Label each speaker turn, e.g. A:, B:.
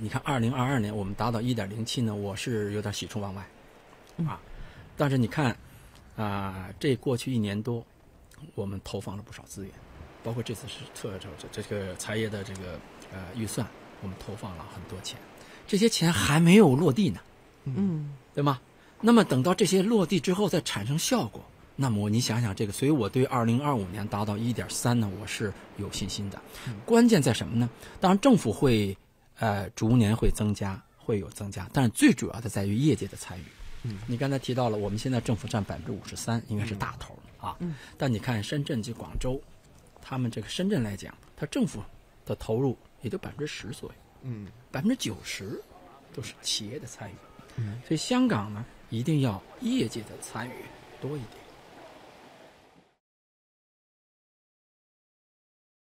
A: 你看二零二二年我们达到一点零七呢，我是有点喜出望外，啊，但是你看啊，这过去一年多，我们投放了不少资源，包括这次是特这这这个财爷的这个呃预算，我们投放了很多钱，这些钱还没有落地呢，
B: 嗯
A: 对吗？那么等到这些落地之后再产生效果，那么你想想这个，所以我对二零二五年达到一点三呢，我是有信心的。关键在什么呢？当然政府会呃逐年会增加，会有增加，但是最主要的在于业界的参与。
C: 嗯，
A: 你刚才提到了，我们现在政府占百分之五十三，应该是大头啊。
B: 嗯，
A: 但你看深圳及广州，他们这个深圳来讲，它政府的投入也就百分之十左右。
C: 嗯
A: 百分之九十都是企业的参与。
C: 嗯，
A: 所以香港呢，一定要业界的参与多一点。